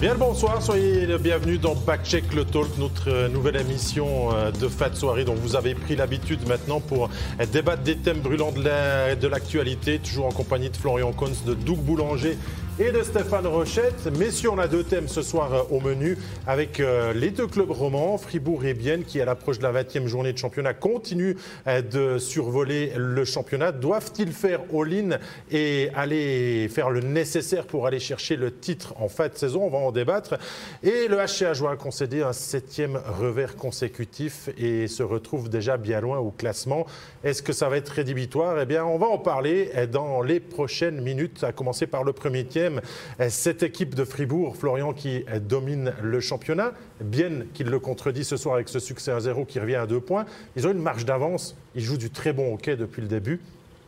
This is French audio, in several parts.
Bien le bonsoir, soyez les bienvenus dans Backcheck le Talk, notre euh, nouvelle émission euh, de fin de soirée dont vous avez pris l'habitude maintenant pour débattre des thèmes brûlants de l'actualité, toujours en compagnie de Florian Cons, de Doug Boulanger et de Stéphane Rochette. Messieurs, on a deux thèmes ce soir euh, au menu avec euh, les deux clubs romans, Fribourg et Bienne, qui à l'approche de la 20e journée de championnat continuent euh, de survoler le championnat. Doivent-ils faire all-in et aller faire le nécessaire pour aller chercher le titre en fin de saison? On va en débattre. Et le HCA a concédé un septième revers consécutif et se retrouve déjà bien loin au classement. Est-ce que ça va être rédhibitoire? Eh bien, on va en parler dans les prochaines minutes, à commencer par le premier tiers cette équipe de Fribourg, Florian, qui domine le championnat, bien qu'il le contredit ce soir avec ce succès 1-0 qui revient à deux points. Ils ont une marge d'avance, ils jouent du très bon hockey depuis le début.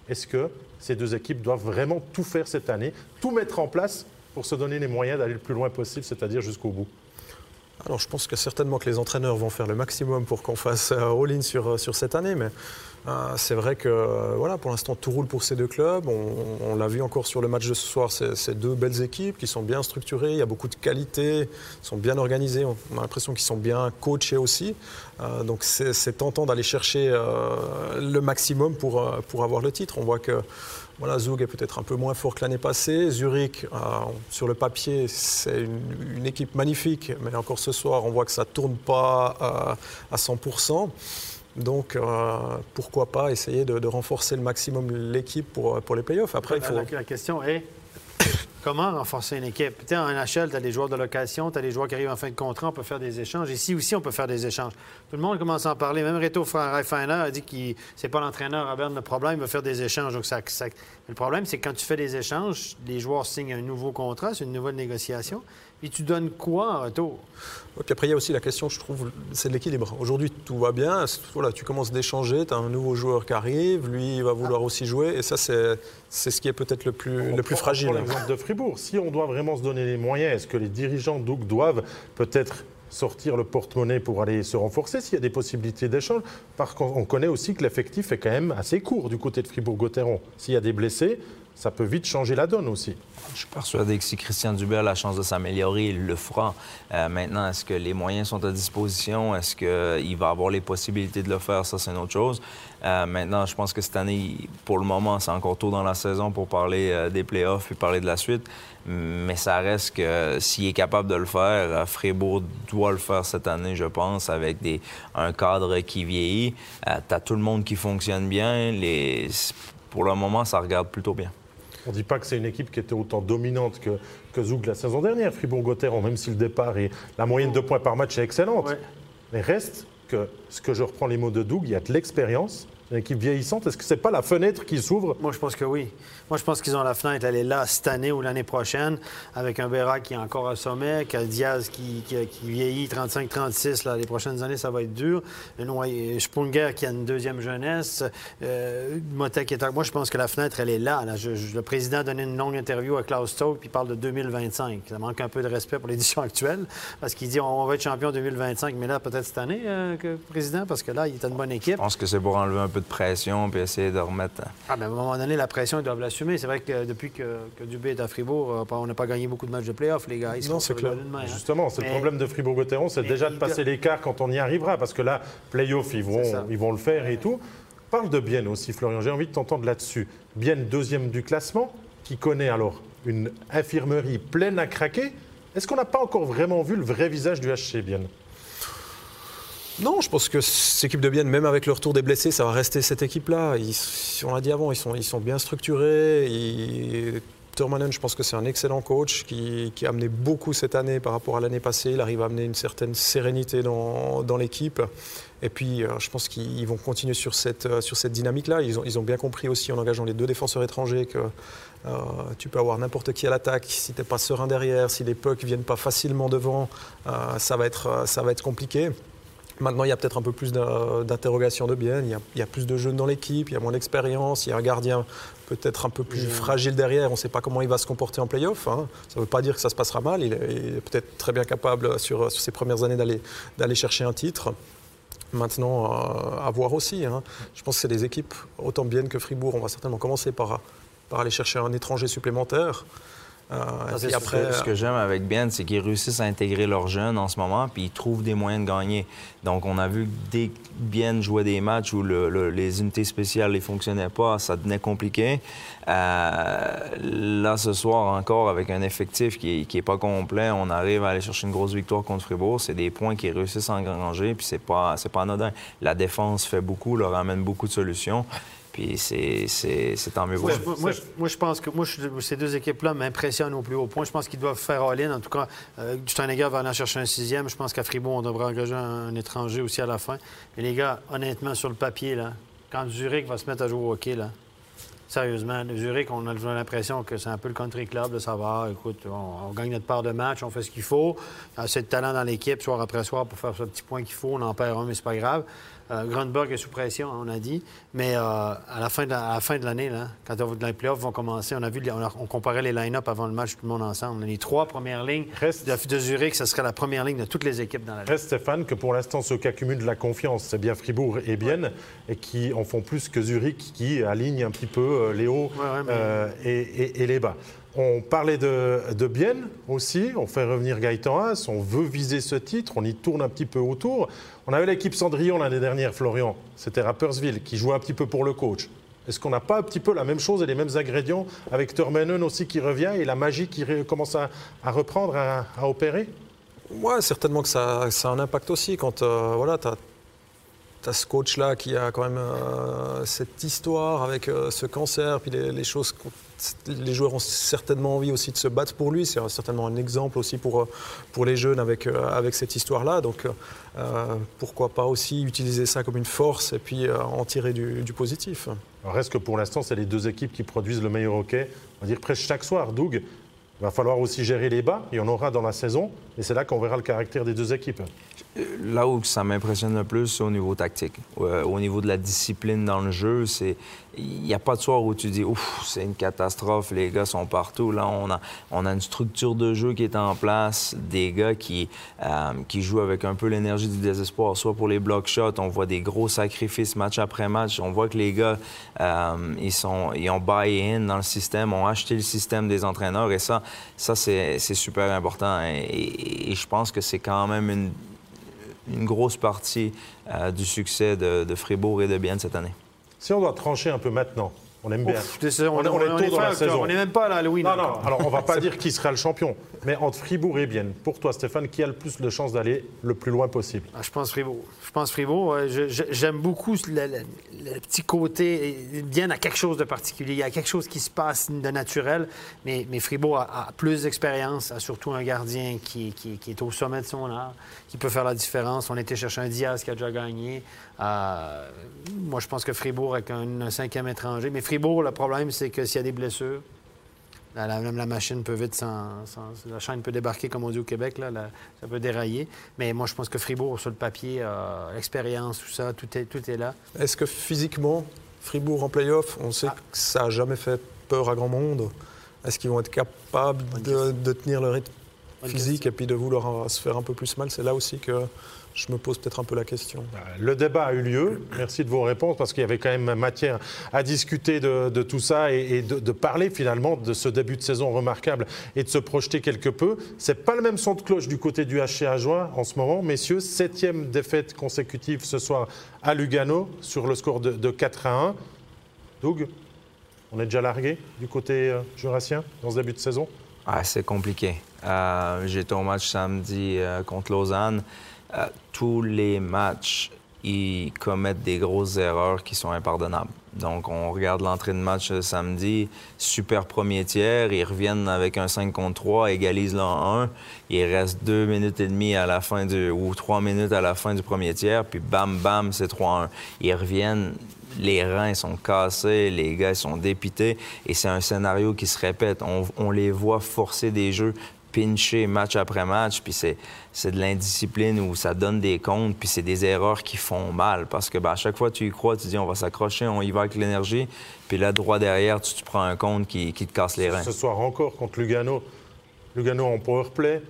Est-ce que ces deux équipes doivent vraiment tout faire cette année, tout mettre en place pour se donner les moyens d'aller le plus loin possible, c'est-à-dire jusqu'au bout? Alors je pense que certainement que les entraîneurs vont faire le maximum pour qu'on fasse euh, all-in sur, euh, sur cette année, mais euh, c'est vrai que voilà, pour l'instant tout roule pour ces deux clubs. On, l'a vu encore sur le match de ce soir, c'est deux belles équipes qui sont bien structurées, il y a beaucoup de qualité, sont bien organisées, on a l'impression qu'ils sont bien coachés aussi. donc c'est tentant d'aller chercher le maximum pour, pour avoir le titre. On voit que voilà, Zug est peut-être un peu moins fort que l'année passée. Zurich, euh, sur le papier, c'est une, équipe magnifique, mais encore ce soir, on voit que ça ne tourne pas euh, à 100%. Donc, euh, pourquoi pas essayer de, renforcer le maximum l'équipe pour, pour les playoffs? Après, il faut... la question est Comment renforcer une équipe? En NHL, tu as des joueurs de location, tu as des joueurs qui arrivent en fin de contrat, on peut faire des échanges. Ici aussi, on peut faire des échanges. Tout le monde commence à en parler. Même Reto Feiner a dit que c'est pas l'entraîneur à le problème, il va faire des échanges. Donc ça, Le problème, c'est que quand tu fais des échanges, les joueurs signent un nouveau contrat, c'est une nouvelle négociation. Et tu donnes quoi en retour? puis après, il y a aussi la question, je trouve, c'est de l'équilibre. Aujourd'hui, tout va bien. Voilà, tu commences d'échanger, tu as un nouveau joueur qui arrive, lui, il va vouloir aussi jouer. Et ça, c'est, c'est ce qui est peut-être le plus, le plus fragile. Pour l'exemple de Fribourg, si on doit vraiment se donner les moyens, est-ce que les dirigeants donc doivent peut-être sortir le porte-monnaie pour aller se renforcer s'il y a des possibilités d'échange? Par contre, on connaît aussi que l'effectif est quand même assez court du côté de Fribourg-Gotteron. S'il y a des blessés, ça peut vite changer la donne aussi. Je suis persuadé que si Christian Dubé a la chance de s'améliorer, il le fera. Euh, maintenant, est-ce que les moyens sont à disposition? Est-ce qu'il va avoir les possibilités de le faire? Ça, c'est une autre chose. Euh, maintenant, je pense que cette année, pour le moment, c'est encore tôt dans la saison pour parler euh, des playoffs et parler de la suite. Mais ça reste que s'il est capable de le faire, Fribourg doit le faire cette année, je pense, avec un cadre qui vieillit. tu as tout le monde qui fonctionne bien. Pour le moment, ça regarde plutôt bien. On ne dit pas que c'est une équipe qui était autant dominante que, que Zoug la saison dernière, Fribourg-Gotteron, même si le départ et la moyenne de points par match est excellente. Mais reste que, ce que je reprends les mots de Doug, il y a de l'expérience, une équipe vieillissante. Est-ce que ce n'est pas la fenêtre qui s'ouvre? Moi, je pense que oui. Moi, je pense qu'ils ont la fenêtre. Elle est là cette année ou l'année prochaine, avec un Béra qui est encore au sommet, qu'un Diaz qui, vieillit 35-36. Les prochaines années, ça va être dur. Sprunger qui a une deuxième jeunesse. Euh, Motek est... Moi, je pense que la fenêtre, elle est là. le président a donné une longue interview à Klaus Stoke, puis il parle de 2025. Ça manque un peu de respect pour l'édition actuelle, parce qu'il dit on va être champion 2025. Mais là, peut-être cette année, euh, que, président, parce que là, il est une bonne équipe. Je pense que c'est pour enlever un peu de pression puis essayer de remettre. Ah, mais à un moment donné, la pression, ils doivent l'assumer c'est vrai que depuis que, Dubé est à Fribourg, euh, on n'a pas gagné beaucoup de matchs de playoff, les gars. non, c'est clair. Hein. Justement, c'est le problème de Fribourg-Gotteron, c'est déjà de passer l'écart quand on y arrivera, parce que là, playoff, ils vont, ils vont le faire et tout. Parle de Bienne aussi, Florian. J'ai envie de t'entendre là-dessus. Bienne, deuxième du classement, qui connaît alors une infirmerie pleine à craquer. Est-ce qu'on n'a pas encore vraiment vu le vrai visage du HC Bienne? Non, je pense que cette équipe de Bienne, même avec le retour des blessés, ça va rester cette équipe-là. On l'a dit avant, ils sont, bien structurés. Ils... je pense que c'est un excellent coach qui, a amené beaucoup cette année par rapport à l'année passée. Il arrive à amener une certaine sérénité dans, l'équipe. Et puis, euh, je pense qu'ils vont continuer sur cette, euh, dynamique-là. Ils ont, bien compris aussi en engageant les deux défenseurs étrangers que euh, tu peux avoir n'importe qui à l'attaque. Si tu n'es pas serein derrière, si les pucks ne viennent pas facilement devant, ça va être compliqué. Maintenant, il y a peut-être un peu plus d'interrogations de bien. Il y, a, plus de jeunes dans l'équipe, il y a moins d'expérience, il y a un gardien peut-être un peu plus fragile derrière. On ne sait pas comment il va se comporter en playoff. Hein. Ça ne veut pas dire que ça se passera mal. Il est, peut-être très bien capable sur, ses premières années d'aller chercher un titre. Maintenant, euh, à voir aussi. Hein. Je pense que c'est des équipes, autant bien que Fribourg, on va certainement commencer par, par aller chercher un étranger supplémentaire. Euh, Ce que- après, ce que j'aime avec Ben, c'est qu'ils réussissent à intégrer leurs jeunes en ce moment, puis ils trouvent des moyens de gagner. Donc, on a vu que dès que Ben jouait des matchs où le- le- les unités spéciales ne fonctionnaient pas, ça devenait compliqué. Euh, là, ce soir, encore, avec un effectif qui n'est pas complet, on arrive à aller chercher une grosse victoire contre Fribourg. C'est des points qu'ils réussissent à engranger, puis c'est pas, c'est pas anodin. La défense fait beaucoup, leur amène beaucoup de solutions, puis c'est, tant mieux Moi, moi, je, moi, je pense que moi, je- ces deux équipes-là m'impressionnent au plus haut point. Je pense qu'ils doivent faire all-in. En tout cas, euh, Steineger va aller en chercher un sixième. Je pense qu'à Fribourg, on devrait engager un, un étranger aussi à la fin. Mais les gars, honnêtement, sur le papier, là, quand Zurich va se mettre à jouer au hockey, là, sérieusement, le Zurich, on a l'impression que c'est un peu le country club. De savoir, écoute, on, on gagne notre part de match, on fait ce qu'il faut. Il y a assez de talent dans l'équipe, soir après soir, pour faire ce petit point qu'il faut. On en perd un, mais c'est pas grave. Euh, Grunberg est sous pression, on a dit. Mais euh, à la fin de la l'année, quand les playoffs vont commencer, on a vu, on, a- on comparait les line-up avant le match, tout le monde ensemble. Les trois premières lignes Reste- de, de Zurich, ce serait la première ligne de toutes les équipes dans la ligue. Reste Stéphane que pour l'instant ceux qui accumulent de la confiance, c'est bien Fribourg et Bienne, et qui en font plus que Zurich, qui aligne un petit peu euh, les hauts Ouais, ouais, mais- euh, et, et- et les bas. On parlait de, de Bienne aussi, on fait revenir Gaëtan Haas, on veut viser ce titre, on y tourne un petit peu autour. On avait l'équipe Cendrillon l'année dernière, Florian, c'était Rappersville, qui jouait un petit peu pour le coach. Est-ce qu'on n'a pas un petit peu la même chose et les mêmes ingrédients avec Turmenen aussi qui revient et la magie qui commence à, reprendre, à- opérer? Ouais, certainement que ça, ça a un impact aussi quand euh, voilà, tu as, ce coach-là qui a quand même euh, cette histoire avec euh, ce cancer, puis les, choses. Les joueurs ont certainement envie aussi de se battre pour lui. C'est certainement un exemple aussi pour, euh, pour les jeunes avec, avec cette histoire-là. Donc pourquoi pas aussi utiliser ça comme une force et puis en tirer du, du positif. Alors, reste que pour l'instant, c'est les deux équipes qui produisent le meilleur hockey, on va dire presque chaque soir. Doug, il va falloir aussi gérer les bas, il y en aura dans la saison, et c'est là qu'on verra le caractère des deux équipes. Là où ça m'impressionne le plus, c'est au niveau tactique. Euh, au niveau de la discipline dans le jeu, c'est il n'y a pas de soir où tu dis ouf, c'est une catastrophe, les gars sont partout. Là, on a, une structure de jeu qui est en place, des gars qui, euh, qui jouent avec un peu l'énergie du désespoir, soit pour les block shots, on voit des gros sacrifices match après match. On voit que les gars, euh, ils, sont, ont buy-in dans le système, ont acheté le système des entraîneurs, et ça, c'est super important. Et je pense que c'est quand même une une grosse partie euh, du succès de, de Fribourg et de Bienne cette année. Si on doit trancher un peu maintenant, on aime bien. Ouf, on, On est- on est on tôt est dans la saison. On n'est même pas à l'Halloween. Non, non, alors on va pas dire qui sera le champion, mais entre Fribourg et Bienne, pour toi Stéphane, qui a le plus de chances d'aller le plus loin possible? Ah, je pense Fribourg. Je pense Fribourg. J'aime beaucoup le, le- le petit côté. Bien à quelque chose de particulier. Il y a quelque chose qui se passe de naturel. Mais, mais Fribourg a, a plus d'expérience, a surtout un gardien qui, qui- qui est au sommet de son art, qui peut faire la différence. On était chercher un Diaz qui a déjà gagné. Euh, moi, je pense que Fribourg avec un, un cinquième étranger. Mais Fribourg, le problème, c'est que s'il y a des blessures, la, la- même la machine peut vite s'en- s'en- La chaîne peut débarquer, comme on dit au Québec, là, la- ça peut dérailler. Mais moi, je pense que Fribourg, sur le papier, euh, l'expérience, tout ça, tout est, tout est là. Est-ce que physiquement, Fribourg en playoff, on sait Ah. que ça n'a jamais fait peur à grand monde? Est-ce qu'ils vont être capables de, de tenir le rythme Bonne physique question. et puis de vouloir se faire un peu plus mal? C'est là aussi que je me pose peut-être un peu la question. Le débat a eu lieu. Merci de vos réponses parce qu'il y avait quand même matière à discuter de, de tout ça et, et de, de parler finalement de ce début de saison remarquable et de se projeter quelque peu. C'est pas le même son de cloche du côté du HC Ajoie en ce moment, messieurs. Septième défaite consécutive ce soir à Lugano sur le score de, de 4 à 1. Doug, on est déjà largué du côté euh, jurassien dans ce début de saison? Ah, c'est compliqué. Euh, J'étais au match samedi euh, contre Lausanne. Tous les matchs, ils commettent des grosses erreurs qui sont impardonnables. Donc, on regarde l'entrée de match euh, samedi, super premier tiers, ils reviennent avec un 5 contre 3, égalisent le 1. Il reste deux minutes et demie à la fin du, ou trois minutes à la fin du premier tiers, puis bam, bam, c'est 3-1. Ils reviennent, les reins sont cassés, les gars sont dépités, et c'est un scénario qui se répète. On les voit forcer des jeux pincher match après match, puis c'est, c'est de l'indiscipline où ça donne des comptes, puis c'est des erreurs qui font mal. Parce que ben, à chaque fois tu y crois, tu dis on va s'accrocher, on y va avec l'énergie, puis là, droit derrière, tu, tu prends un compte qui, qui te casse les reins. Ce soir encore contre Lugano. Lugano en powerplay.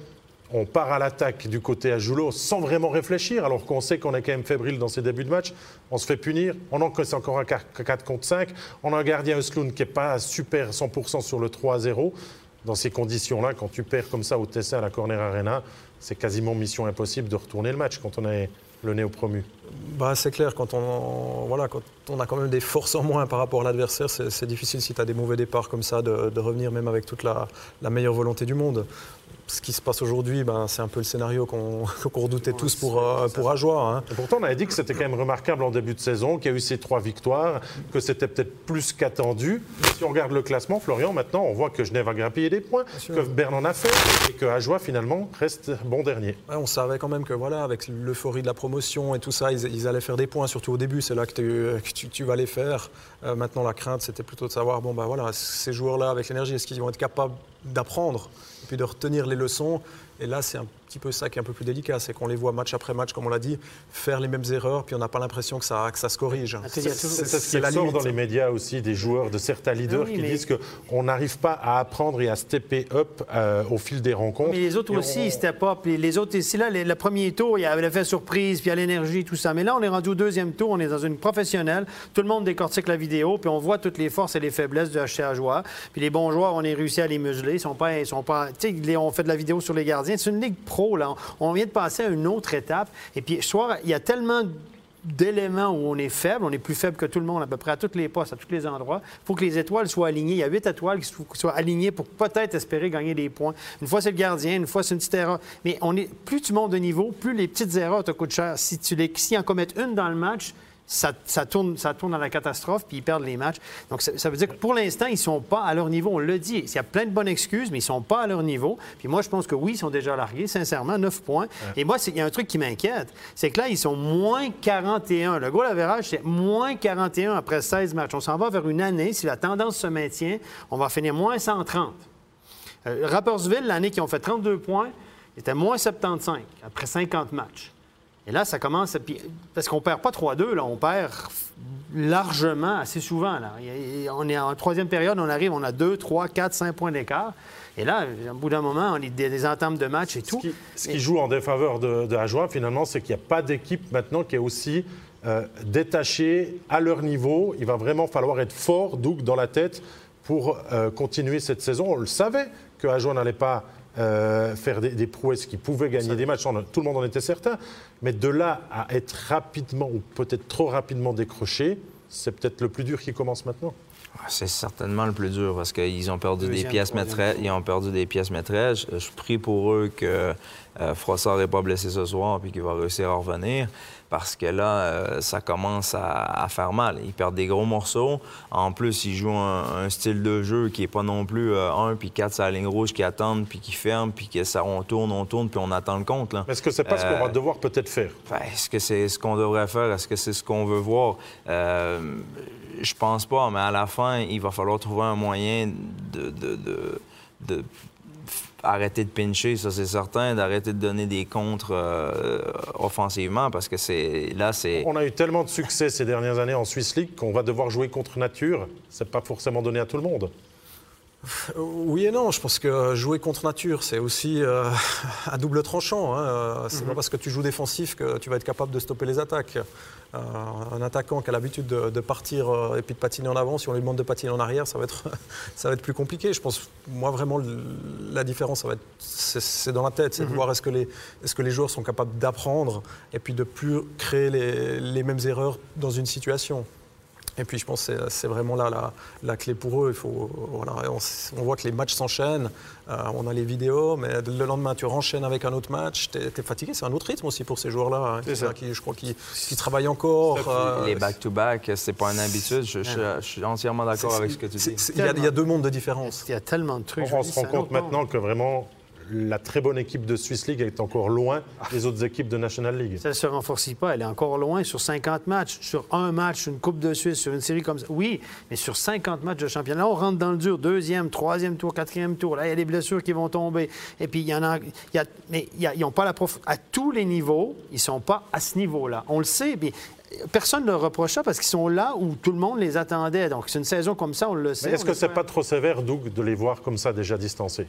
On part à l'attaque du côté à Joulot sans vraiment réfléchir, alors qu'on sait qu'on est quand même fébrile dans ces débuts de match. On se fait punir. On encaisse encore un 4 contre 5. On a un gardien Östlund qui n'est pas super 100% sur le 3-0. Dans ces conditions-là, quand tu perds comme ça au TC à la Corner Arena, c'est quasiment mission impossible de retourner le match quand on est le néo promu. Bah, c'est clair, quand on, a quand même des forces en moins par rapport à l'adversaire, c'est difficile si tu as des mauvais départs comme ça de, revenir même avec toute la meilleure volonté du monde ce qui se passe aujourd'hui, ben, c'est un peu le scénario qu'on redoutait tous pour, euh, pour Ajoie. Hein. pourtant, on avait dit que c'était quand même remarquable en début de saison, qu'il y a eu ces trois victoires, que c'était peut-être plus qu'attendu. Si on regarde le classement, Florian, maintenant, on voit que Genève a grappillé des points, que Berne en a fait, et que Ajoie, finalement, reste bon dernier. on savait quand même que, voilà, avec l'euphorie de la promotion et tout ça, ils, allaient faire des points, surtout au début, c'est là que, tu, vas les faire. Euh, maintenant, la crainte, c'était plutôt de savoir, bon, ben voilà, ces joueurs-là, avec l'énergie, est-ce qu'ils vont être capables d'apprendre puis de retenir les leçons. Et là, c'est un petit peu ça qui est un peu plus délicat, c'est qu'on les voit match après match, comme on l'a dit, faire les mêmes erreurs, puis on n'a pas l'impression que ça, que ça se corrige. Ah, c'est ce qui ressort dans les médias aussi, des joueurs, de certains leaders ah qui disent qu'on n'arrive pas à apprendre et à stepper up euh, au fil des rencontres. Mais les autres aussi, ils step up. Les autres, ici, là, le premier tour, il y avait l'effet surprise, puis il y a l'énergie, tout ça. Mais là, on est rendu au deuxième tour, on est dans une professionnelle, tout le monde décortique la vidéo, puis on voit toutes les forces et les faiblesses de HCA Joie. Puis les bons joueurs, on a réussi à les museler. Ils sont pas, ils sont pas, on fait de la vidéo sur les gardiens. C'est une ligue pro, On vient de passer à une autre étape. Et puis, soir, il y a tellement d'éléments où on est faible, on est plus faible que tout le monde à peu près à tous les postes, à tous les endroits. Il faut que les étoiles soient alignées. Il y a huit étoiles qui soient alignées pour peut-être espérer gagner des points. Une fois c'est le gardien, une fois c'est une petite erreur. Mais on est, plus tu montes de niveau, plus les petites erreurs te coûtent cher. Si tu les, si en commettent une dans le match, ça, tourne, ça tourne dans la catastrophe, puis ils perdent les matchs. Donc, ça, veut dire que pour l'instant, ils ne sont pas à leur niveau. On le dit. Il y a plein de bonnes excuses, mais ils ne sont pas à leur niveau. Puis moi, je pense que oui, ils sont déjà largués, sincèrement, 9 points. Et moi, il y a un truc qui m'inquiète. C'est que là, ils sont moins 41. Le goal average, c'est moins 41 après 16 matchs. On s'en va vers une année. Si la tendance se maintient, on va finir moins 130. Euh, Rappersville, l'année qui ont fait 32 points, était moins 75 après 50 matchs. Et là, ça commence. Parce qu'on ne perd pas 3-2, là, on perd largement, assez souvent. Là. On est en troisième période, on arrive, on a 2, 3, 4, 5 points d'écart. Et là, au bout d'un moment, on est des, entames de match et tout. Ce qui, joue en défaveur de, de finalement, c'est qu'il n'y a pas d'équipe maintenant qui est aussi euh, détachée à leur niveau. Il va vraiment falloir être fort, donc, dans la tête pour euh, continuer cette saison. On le savait que Ajoie n'allait pas euh, faire des, prouesses qui pouvaient gagner des matchs, tout le monde en était certain. Mais de là à être rapidement, ou peut-être trop rapidement décroché, c'est peut-être le plus dur qui commence maintenant. Ah, c'est certainement le plus dur parce qu'ils ont perdu des pièces maîtresses. Ils ont perdu des pièces maîtresses. Je prie pour eux que euh, Frossard n'est pas blessé ce soir et qu'il va réussir à revenir parce que là, euh, ça commence à, faire mal. Ils perdent des gros morceaux. En plus, ils jouent un, style de jeu qui n'est pas non plus euh, un puis quatre sur la ligne rouge qui attendent puis qui ferment puis que ça on tourne, on tourne puis on attend le compte. Est-ce que c'est pas ce qu'on va devoir peut-être faire? Ben, est-ce que c'est ce qu'on devrait faire? Est-ce que c'est ce qu'on veut voir? Je pense pas, mais à la fin, il va falloir trouver un moyen de, de, arrêter de pincher, ça c'est certain, d'arrêter de donner des contres euh, offensivement parce que c'est là c'est. On a eu tellement de succès ces dernières années en Swiss League qu'on va devoir jouer contre nature. C'est pas forcément donné à tout le monde. Oui et non. Je pense que jouer contre nature, c'est aussi euh, à double tranchant. Hein. C'est pas mhm. parce que tu joues défensif que tu vas être capable de stopper les attaques. Euh, un attaquant qui a l'habitude de, partir euh, et puis de patiner en avant, si on lui demande de patiner en arrière, ça va être, ça va être plus compliqué. Je pense, moi, vraiment, la différence, c'est dans la tête. C'est de mhm. voir est-ce que, les, est que les joueurs sont capables d'apprendre et puis de plus créer les, les mêmes erreurs dans une situation. Et puis je pense que c'est vraiment là la, clé pour eux. Il faut, on, voit que les matchs s'enchaînent, euh, on a les vidéos, mais le lendemain tu renchaînes avec un autre match, tu es, fatigué. C'est un autre rythme aussi pour ces joueurs-là, hein, qui, je crois qu'ils travaillent encore. Euh, les back-to-back, c'est pas une habitude. Je, suis entièrement d'accord avec ce que tu dis. Il y, a deux mondes de différence. Il y a tellement de trucs. On, se rend compte maintenant que vraiment la très bonne équipe de Swiss League est encore loin des autres équipes de National League. Ça ne se renforce pas. Elle est encore loin sur 50 matchs. Sur un match, une Coupe de Suisse, sur une série comme ça. Oui, mais sur 50 matchs de championnat, on rentre dans le dur. Deuxième, troisième tour, quatrième tour. Là, il y a des blessures qui vont tomber. Et puis, il y en a. mais ils n'ont pas la prof. À tous les niveaux, ils ne sont pas à ce niveau-là. On le sait. Mais personne ne leur reproche ça parce qu'ils sont là où tout le monde les attendait. Donc, c'est une saison comme ça, on le sait. Est-ce que c'est pas trop sévère, Doug, de les voir comme ça déjà distancés?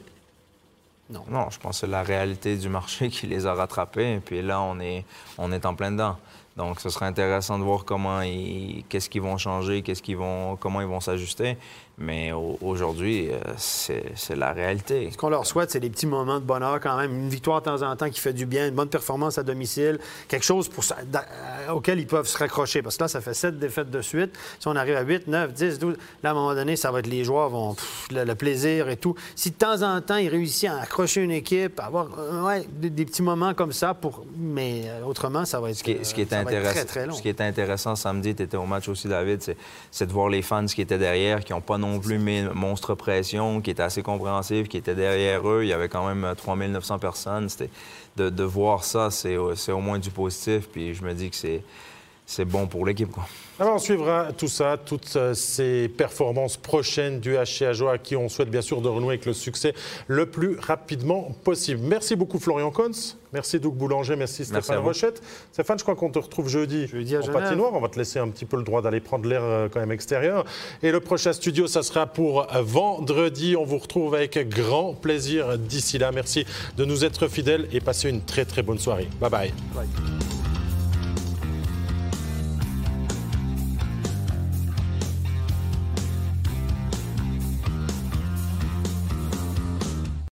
Non. Je pense que c'est la réalité du marché qui les a rattrapés. Et puis là, on est, on est en plein dedans. Donc, ce sera intéressant de voir comment ils, qu'est-ce qu'ils vont changer, qu'est-ce qu'ils vont, comment ils vont s'ajuster. Mais aujourd'hui, euh, c'est la réalité. Ce qu'on leur souhaite, c'est des petits moments de bonheur quand même. Une victoire de temps en temps qui fait du bien, une bonne performance à domicile, quelque chose pour ça, euh, auquel ils peuvent se raccrocher. Parce que là, ça fait sept défaites de suite. Si on arrive à 8, 9, 10, 12, là, à un moment donné, ça va être les joueurs vont le, plaisir et tout. Si de temps en temps, ils réussissent à accrocher une équipe, à avoir euh, des, petits moments comme ça, pour... mais autrement, ça va être, ce qui, ce qui est intéressant, très, très long. Ce qui est intéressant samedi, tu étais au match aussi, David, c'est de voir les fans qui étaient derrière, qui n'ont pas non plus mes monstre pression, qui était assez compréhensive, qui était derrière eux. Il y avait quand même 3900 personnes. C'était de, de, voir ça, c'est au moins du positif. Puis je me dis que c'est bon pour l'équipe. Alors on suivra tout ça, toutes euh, ces performances prochaines du HC à qui on souhaite bien sûr de renouer avec le succès le plus rapidement possible. Merci beaucoup Florian Kons, merci Doug Boulanger, merci Stéphane Rochette. Stéphane, je crois qu'on te retrouve jeudi, jeudi en patinoire. On va te laisser un petit peu le droit d'aller prendre l'air euh, quand même extérieur. Et le prochain studio, ça sera pour vendredi. On vous retrouve avec grand plaisir d'ici là. Merci de nous être fidèles et passez une très très bonne soirée. bye. bye.